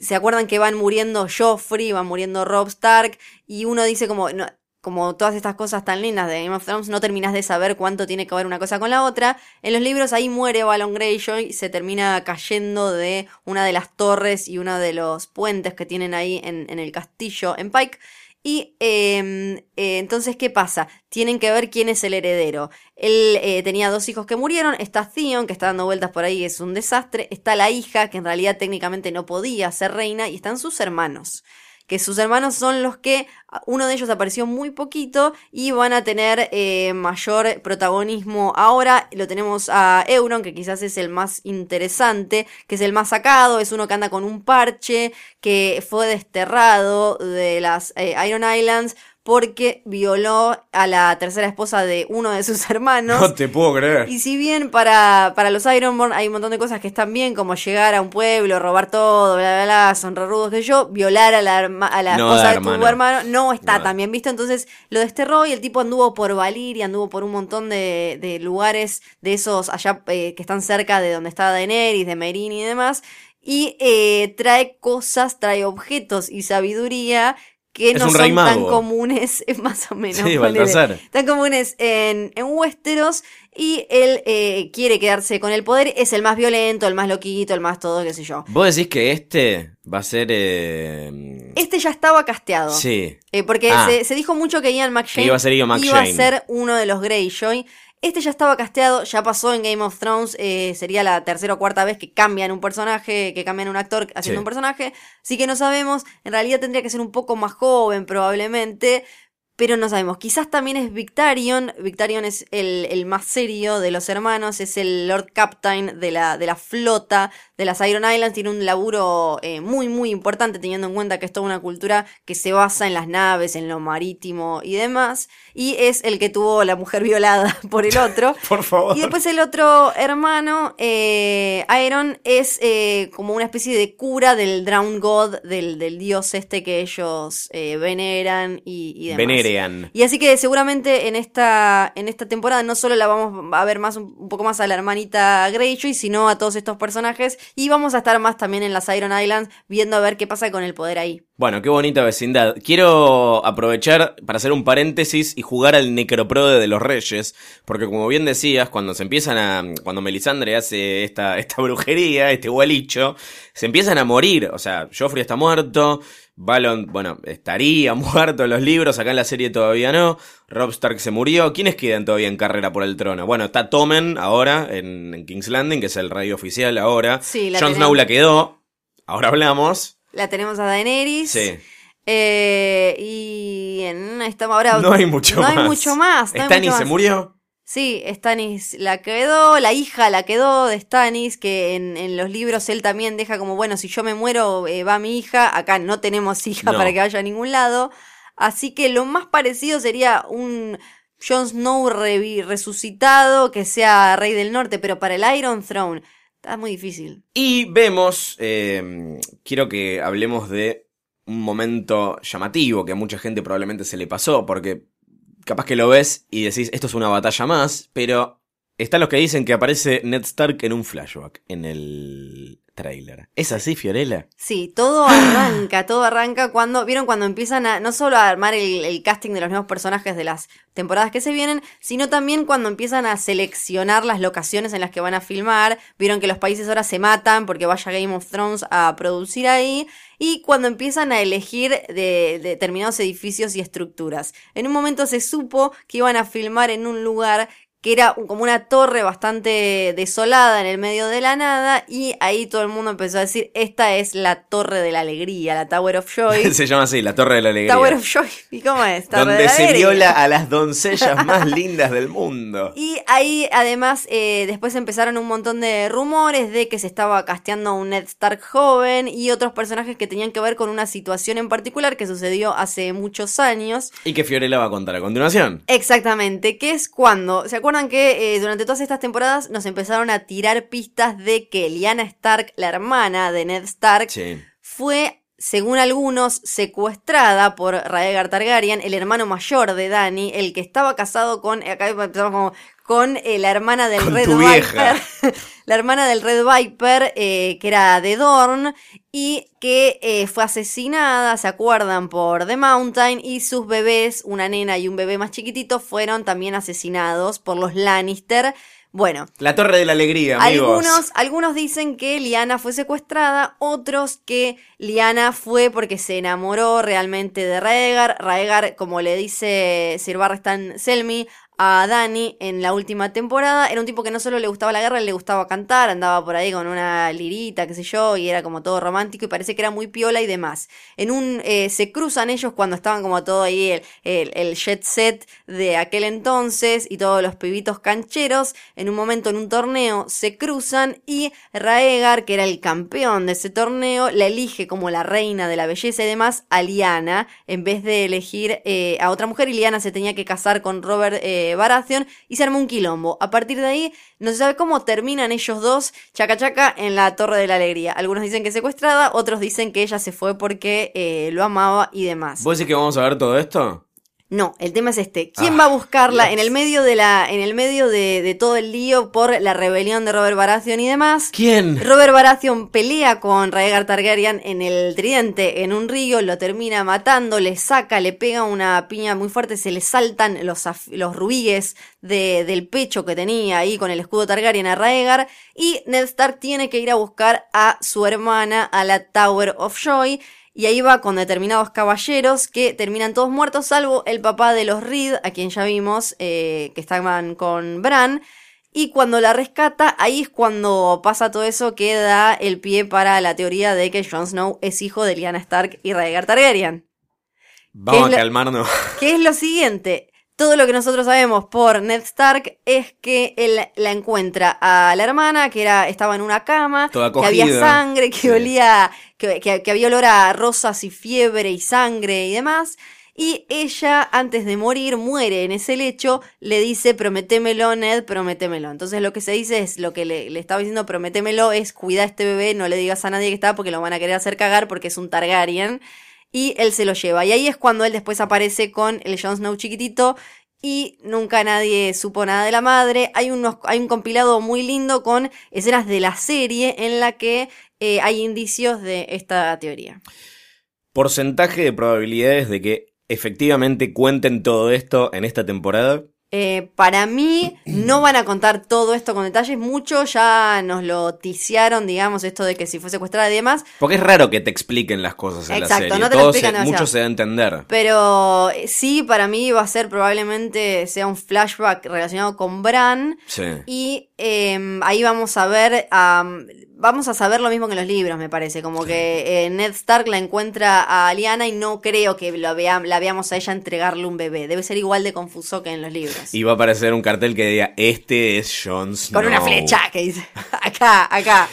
¿Se acuerdan que van muriendo Joffrey, van muriendo Rob Stark? Y uno dice como, no, como todas estas cosas tan lindas de Game of Thrones, no terminas de saber cuánto tiene que ver una cosa con la otra. En los libros ahí muere Balon Greyjoy, se termina cayendo de una de las torres y uno de los puentes que tienen ahí en, el castillo en Pike. Y eh, eh, entonces, ¿qué pasa? Tienen que ver quién es el heredero. Él eh, tenía dos hijos que murieron. Está Theon, que está dando vueltas por ahí, es un desastre. Está la hija, que en realidad técnicamente no podía ser reina. Y están sus hermanos. Que sus hermanos son los que, uno de ellos apareció muy poquito y van a tener eh, mayor protagonismo ahora. Lo tenemos a Euron, que quizás es el más interesante, que es el más sacado, es uno que anda con un parche, que fue desterrado de las eh, Iron Islands porque violó a la tercera esposa de uno de sus hermanos. No te puedo creer. Y si bien para, para los Ironborn hay un montón de cosas que están bien, como llegar a un pueblo, robar todo, bla, bla, bla, son re rudos que yo, violar a la, a la No esposa de tu hermano, no está No tan bien visto. Entonces lo desterró y el tipo anduvo por Valir y anduvo por un montón de, de lugares de esos allá eh, que están cerca de donde está Daenerys, de Meereen y demás. Y eh, trae cosas, trae objetos y sabiduría que Es no son tan comunes, más o menos. Sí, Baltasar. tan comunes en, en Westeros y él eh, quiere quedarse con el poder, es el más violento, el más loquito, el más todo, qué sé yo. Vos decís que este va a ser. eh, Este ya estaba casteado. Sí. Eh, porque Ah. se, se dijo mucho que Ian McShane Que iba a ser Ian iba a ser uno de los Greyjoy. Este ya estaba casteado, ya pasó en Game of Thrones, eh, sería la tercera o cuarta vez que cambian un personaje, que cambian un actor haciendo Sí. un personaje, así que no sabemos, en realidad tendría que ser un poco más joven probablemente, pero no sabemos. Quizás también es Victarion. Victarion es el, el más serio de los hermanos, es el Lord Captain de la, de la flota de las Iron Islands. Tiene un laburo eh, muy, muy importante, teniendo en cuenta que es toda una cultura que se basa en las naves, en lo marítimo y demás. Y es el que tuvo la mujer violada por el otro. Por favor. Y después el otro hermano, eh, Aeron, es eh, como una especie de cura del Drown God, del, del dios este que ellos veneran y, y demás. Y así que seguramente en esta, en esta temporada no solo la vamos a ver más un, un poco más a la hermanita Greyjoy, sino a todos estos personajes. Y vamos a estar más también en las Iron Islands viendo a ver qué pasa con el poder ahí. Bueno, qué bonita vecindad. Quiero aprovechar para hacer un paréntesis y jugar al necroprode de los reyes, porque como bien decías, cuando se empiezan a, cuando Melisandre hace esta, esta brujería, este gualicho, se empiezan a morir. O sea, Joffrey está muerto, Balon, bueno, estaría muerto en los libros, acá en la serie todavía no. Rob Stark se murió. ¿Quiénes quedan todavía en carrera por el trono? Bueno, está Tommen ahora en, en King's Landing, que es el rey oficial ahora. Sí, la Jon. Snow la quedó. Ahora hablamos. La tenemos a Daenerys. Sí. Eh, y en estamos ahora. No hay mucho no más. hay mucho más. no se murió. Sí, Stannis la quedó, la hija la quedó de Stannis, que en, en los libros él también deja como, bueno, si yo me muero, eh, va mi hija. Acá no tenemos hija No. para que vaya a ningún lado. Así que lo más parecido sería un Jon Snow resucitado que sea rey del norte, pero para el Iron Throne está muy difícil. Y vemos, eh, quiero que hablemos de un momento llamativo que a mucha gente probablemente se le pasó, porque capaz que lo ves y decís, esto es una batalla más, pero están los que dicen que aparece Ned Stark en un flashback, en el ¿Es así, Fiorella? Sí, todo arranca, todo arranca cuando, vieron cuando empiezan a, no solo a armar el, casting de los nuevos personajes de las temporadas que se vienen, sino también cuando empiezan a seleccionar las locaciones en las que van a filmar, vieron que los países ahora se matan porque vaya Game of Thrones a producir ahí, y cuando empiezan a elegir de determinados edificios y estructuras. En un momento se supo que iban a filmar en un lugar que era como una torre bastante desolada en el medio de la nada y ahí todo el mundo empezó a decir, esta es la torre de la alegría, la Tower of Joy. Se llama así, la Torre de la Alegría. Tower of Joy, ¿y cómo es? Torre de donde la se Alegría. viola a las doncellas más lindas del mundo. Y ahí además eh, después empezaron un montón de rumores de que se estaba casteando a un Ned Stark joven y otros personajes que tenían que ver con una situación en particular que sucedió hace muchos años. Y que Fiorella va a contar a continuación. Exactamente, que es cuando, ¿se acuerdan que eh, durante todas estas temporadas nos empezaron a tirar pistas de que Lyanna Stark, la hermana de Ned Stark, Sí. fue, según algunos, secuestrada por Raegar Targaryen, el hermano mayor de Dany, el que estaba casado con, acá empezamos como, con eh, la hermana del Con Red. Viper, la hermana del Red Viper, eh, que era de Dorn, y que eh, fue asesinada, se acuerdan, por The Mountain, y sus bebés, una nena y un bebé más chiquitito, fueron también asesinados por los Lannister. Bueno, La Torre de la Alegría, amigos. algunos, algunos dicen que Liana fue secuestrada, otros que Liana fue porque se enamoró realmente de Raegar. Raegar, como le dice Sir Barristan Selmy a Dani en la última temporada, era un tipo que no solo le gustaba la guerra, le gustaba cantar, andaba por ahí con una lirita, qué sé yo, y era como todo romántico y parece que era muy piola y demás. En un, eh, se cruzan ellos cuando estaban como todo ahí el, el, el jet set de aquel entonces y todos los pibitos cancheros, en un momento en un torneo se cruzan y Raegar, que era el campeón de ese torneo, la elige como la reina de la belleza y demás a Liana, en vez de elegir eh, a otra mujer y Liana se tenía que casar con Robert eh, Y se armó un quilombo. A partir de ahí no se sabe cómo terminan ellos dos chaca chaca en la Torre de la Alegría. Algunos dicen que secuestrada, otros dicen que ella se fue porque eh, lo amaba y demás. ¿Vos decís que vamos a ver todo esto? No, el tema es este. ¿Quién Ah, va a buscarla en el medio de la, en el medio de, de todo el lío por la rebelión de Robert Baratheon y demás? ¿Quién? Robert Baratheon pelea con Rhaegar Targaryen en el tridente en un río, lo termina matando, le saca, le pega una piña muy fuerte, se le saltan los, los rubíes de- del pecho que tenía ahí con el escudo Targaryen a Rhaegar y Ned Stark tiene que ir a buscar a su hermana a la Tower of Joy y ahí va con determinados caballeros que terminan todos muertos, salvo el papá de los Reed, a quien ya vimos eh, que estaban con Bran. Y cuando la rescata, ahí es cuando pasa todo eso que da el pie para la teoría de que Jon Snow es hijo de Lyanna Stark y Rhaegar Targaryen. Vamos a calmarnos. Que es lo siguiente. Todo lo que nosotros sabemos por Ned Stark es que él la encuentra a la hermana, que era, estaba en una cama, Toda que había sangre, que Sí. olía, que, que- que había olor a rosas y fiebre y sangre y demás. Y ella, antes de morir, muere en ese lecho, le dice, prometémelo, Ned, prométemelo. Entonces lo que se dice es, lo que le, le estaba diciendo, prométemelo, es cuida a este bebé, no le digas a nadie que está, porque lo van a querer hacer cagar, porque es un Targaryen. Y él se lo lleva. Y ahí es cuando él después aparece con el Jon Snow chiquitito. Y nunca nadie supo nada de la madre. Hay, unos, hay un compilado muy lindo con escenas de la serie en la que eh, hay indicios de esta teoría. Porcentaje de probabilidades de que efectivamente cuenten todo esto en esta temporada. Eh, para mí no van a contar todo esto con detalles. Mucho ya nos lo ticiaron, digamos, esto de que si fue secuestrada y demás. Porque es raro que te expliquen las cosas en Exacto, la serie. no te lo explican se- mucho se da a entender. Pero eh, sí, para mí va a ser probablemente sea un flashback relacionado con Bran. Sí. Y eh, ahí vamos a ver, am, vamos a saber lo mismo que en los libros, me parece. Como que eh, Ned Stark la encuentra a Lyanna y no creo que lo vea- la veamos a ella entregarle un bebé. Debe ser igual de confuso que en los libros. Y va a aparecer un cartel que diga, este es Jon Snow. Con una flecha que dice, acá, acá.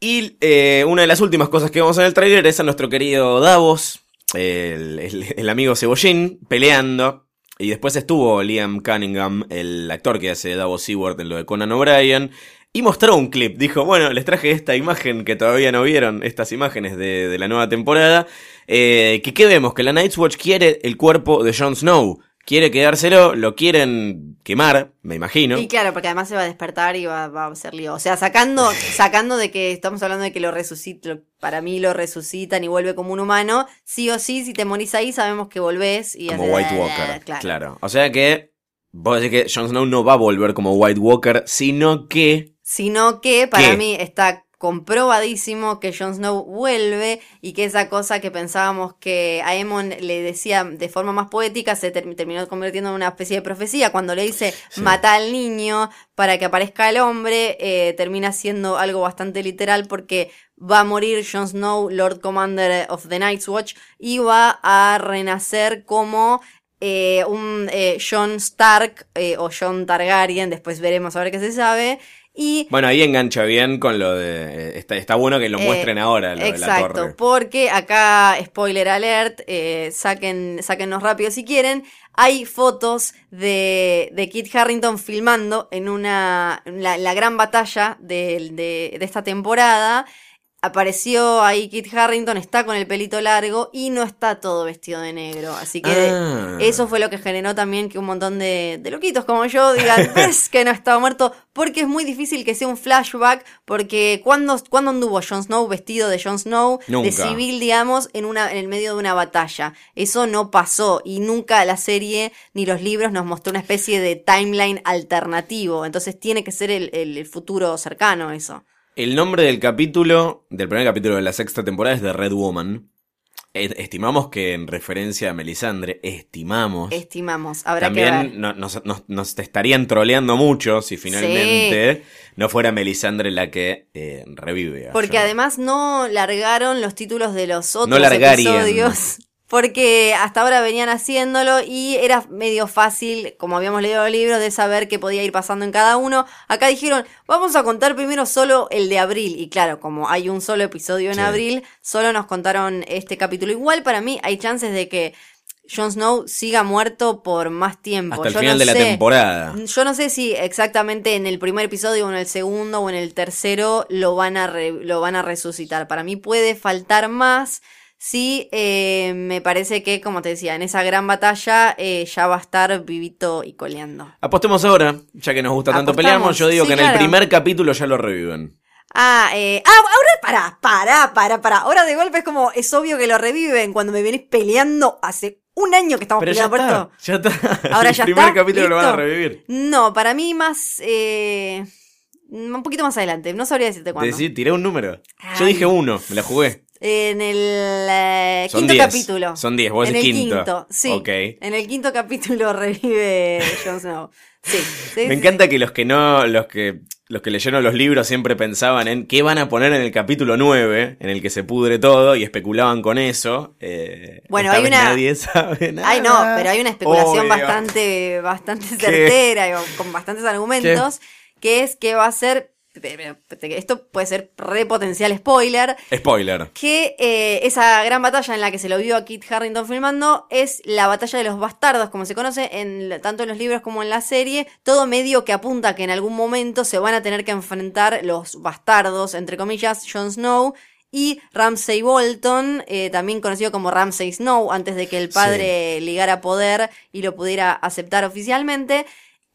Y eh, una de las últimas cosas que vemos en el tráiler es a nuestro querido Davos, el, el- el amigo Cebollín, peleando. Y después estuvo Liam Cunningham, el actor que hace Davos Seward en lo de Conan O'Brien. Y mostró un clip. Dijo, bueno, les traje esta imagen que todavía no vieron, estas imágenes de, de la nueva temporada. Eh, que qué vemos, que la Night's Watch quiere el cuerpo de Jon Snow. Quiere quedárselo, lo quieren quemar, me imagino. Y claro, porque además se va a despertar y va, va a ser lío. O sea, sacando, sacando de que estamos hablando de que lo resucita, para mí lo resucitan y vuelve como un humano, sí o sí, si te morís ahí, sabemos que volvés y Como White Walker. Claro. Claro. O sea que. Vos decís que Jon Snow no va a volver como White Walker, sino que. Sino que para ¿Qué? mí está comprobadísimo que Jon Snow vuelve y que esa cosa que pensábamos que a Aemon le decía de forma más poética se ter- terminó convirtiendo en una especie de profecía. Cuando le dice Sí. mata al niño para que aparezca el hombre, eh, termina siendo algo bastante literal porque va a morir Jon Snow, Lord Commander of the Night's Watch, y va a renacer como eh, un eh, Jon Stark eh, o Jon Targaryen, después veremos a ver qué se sabe. Y Bueno, ahí engancha bien con lo de. eh, Está, está bueno que lo Eh, muestren ahora, lo de la Exacto, torre. porque acá, spoiler alert, eh, saquen, sáquennos rápido si quieren. Hay fotos de, de Kit Harrington filmando en una la, la gran batalla del- de, de esta temporada. Apareció ahí Kit Harrington, está con el pelito largo y no está todo vestido de negro. Así que Ah. eso fue lo que generó también que un montón de, de loquitos como yo digan, ves que no estaba muerto, porque es muy difícil que sea un flashback, porque cuando, cuando anduvo Jon Snow vestido de Jon Snow, de civil, digamos, en, una, en el medio de una batalla. Eso no pasó y nunca la serie ni los libros nos mostró una especie de timeline alternativo. Entonces tiene que ser el, el- el futuro cercano eso. El nombre del capítulo, del primer capítulo de la sexta temporada es The Red Woman. Estimamos que en referencia a Melisandre, estimamos. Estimamos. Habrá que ver. También no- nos, nos- nos te estarían troleando mucho si finalmente no fuera Melisandre la que eh, revive. Porque además no largaron los títulos de los otros No largarían. episodios. Porque hasta ahora venían haciéndolo y era medio fácil, como habíamos leído los libros, de saber qué podía ir pasando en cada uno. Acá dijeron, vamos a contar primero solo el de abril. Y claro, como hay un solo episodio en Sí. abril, solo nos contaron este capítulo. Igual para mí hay chances de que Jon Snow siga muerto por más tiempo. Hasta el Yo final no de la temporada. Yo no sé si exactamente en el primer episodio o en el segundo o en el tercero lo van a, re- lo van a resucitar. Para mí puede faltar más. Sí, eh, me parece que, como te decía, en esa gran batalla eh, ya va a estar vivito y coleando. Apostemos ahora, ya que nos gusta tanto Apostamos, pelear. Yo digo sí, que en claro. el primer capítulo ya lo reviven. Ah, eh, ah, ahora pará, pará, pará, pará. Ahora de golpe es como, es obvio que lo reviven cuando me venís peleando hace un año que estamos Pero peleando por está, esto. ya está. Ahora el ya primer está, capítulo lo van a listo. revivir. No, para mí más, eh, un poquito más adelante. No sabría decirte cuándo. Decí, tiré un número. Yo dije uno, me la jugué. En el eh, Son quinto diez. capítulo. Son diez, vos en el quinto. sí. Ok. En el quinto capítulo revive Jon Snow. Sí. sí, Me sí, encanta que los que no, los que, los que leyeron los libros siempre pensaban en qué van a poner en el capítulo 9, en el que se pudre todo, y especulaban con eso. Eh, Bueno, hay una- Nadie sabe nada. Ay, no, pero hay una especulación Obvio. bastante, bastante certera y con bastantes argumentos, que es que va a ser, esto puede ser re potencial spoiler, Spoiler. que eh, esa gran batalla en la que se lo vio a Kit Harrington filmando es la batalla de los bastardos, como se conoce en, tanto en los libros como en la serie, todo medio que apunta que en algún momento se van a tener que enfrentar los bastardos, entre comillas, Jon Snow y Ramsay Bolton, eh, también conocido como Ramsay Snow, antes de que el padre ligara poder y lo pudiera aceptar oficialmente.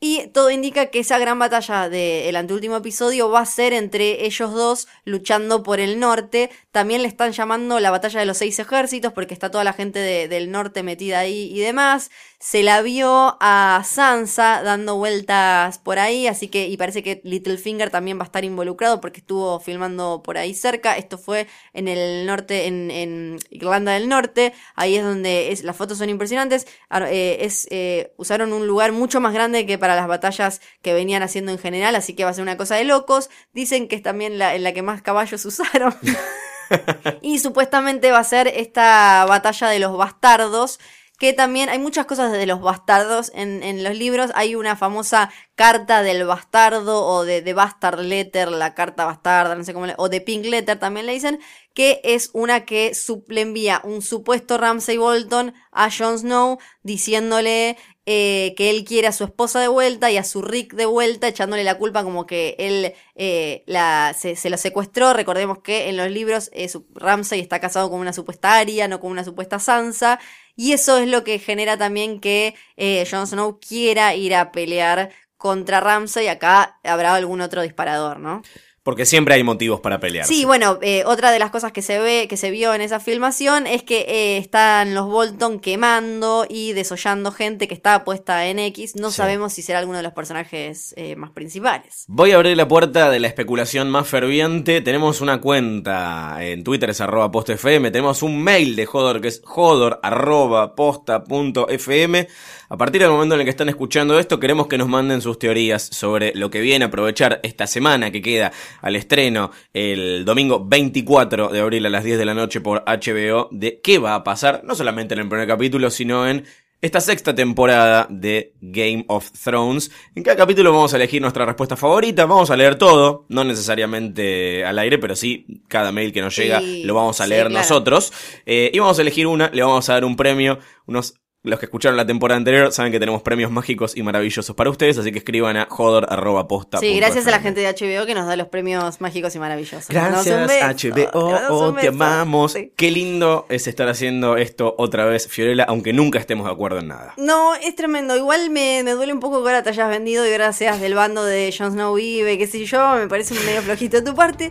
Y todo indica que esa gran batalla del anteúltimo episodio va a ser entre ellos dos luchando por el norte. También le están llamando la batalla de los seis ejércitos porque está toda la gente de- del norte metida ahí y demás. Se la vio a Sansa dando vueltas por ahí, así que, y parece que Littlefinger también va a estar involucrado porque estuvo filmando por ahí cerca. Esto fue en el norte, en, en Irlanda del Norte. Ahí es donde es, las fotos son impresionantes. Ar- eh, es, eh, usaron un lugar mucho más grande que para las batallas que venían haciendo en general, así que va a ser una cosa de locos. Dicen que es también la, en la que más caballos usaron. y supuestamente va a ser esta batalla de los bastardos. Que también hay muchas cosas de los bastardos en, en los libros. Hay una famosa carta del bastardo o de, de Bastard Letter, la carta bastarda, no sé cómo le, o de Pink Letter también le dicen, que es una que sup- le envía un supuesto Ramsay Bolton a Jon Snow diciéndole eh, que él quiere a su esposa de vuelta y a su Rick de vuelta, echándole la culpa como que él eh, la, se, lo secuestró. Recordemos que en los libros eh, Ramsay está casado con una supuesta Arya, no con una supuesta Sansa. Y eso es lo que genera también que eh, Jon Snow quiera ir a pelear contra Ramsay. Acá habrá algún otro disparador, ¿no? Porque siempre hay motivos para pelear. Sí, bueno, eh, otra de las cosas que se ve, que se vio en esa filmación es que eh, están los Bolton quemando y desollando gente que estaba puesta en X. No Sí. sabemos si será alguno de los personajes eh, más principales. Voy a abrir la puerta de la especulación más ferviente. Tenemos una cuenta en Twitter, es arroba posta FM. Tenemos un mail de Jodor que es jodor arroba posta punto FM. A partir del momento en el que están escuchando esto, queremos que nos manden sus teorías sobre lo que viene. Aprovechar esta semana que queda al estreno el domingo 24 de abril a las 10 de la noche por HBO de qué va a pasar, no solamente en el primer capítulo, sino en esta sexta temporada de Game of Thrones. En cada capítulo vamos a elegir nuestra respuesta favorita, vamos a leer todo, no necesariamente al aire, pero sí cada mail que nos llega lo vamos a sí, leer claro. nosotros. Eh, y vamos a elegir una, le vamos a dar un premio, unos... Los que escucharon la temporada anterior saben que tenemos premios mágicos y maravillosos para ustedes, así que escriban a jodor.posta. Sí, gracias a la gente de HBO que nos da los premios mágicos y maravillosos. Gracias beso, HBO, oh, te amamos. Sí. Qué lindo es estar haciendo esto otra vez, Fiorella, aunque nunca estemos de acuerdo en nada. No, es tremendo. Igual me, me duele un poco que ahora te hayas vendido y ahora seas del bando de Jon Snow vive, qué sé yo. Me parece un medio flojito de tu parte.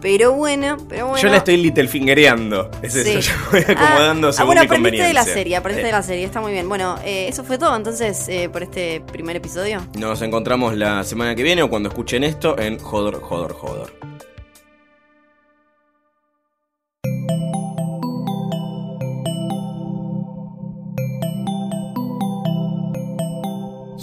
Pero bueno, pero bueno. Yo la estoy Littlefingereando. Es eso, Sí. yo voy acomodando Ah, ah, según bueno, mi aprendiste de la conveniencia. serie, aprendiste de la serie, está muy bien. Bueno, eh, eso fue todo entonces eh, por este primer episodio. Nos encontramos la semana que viene o cuando escuchen esto en Jodor, Jodor, Jodor.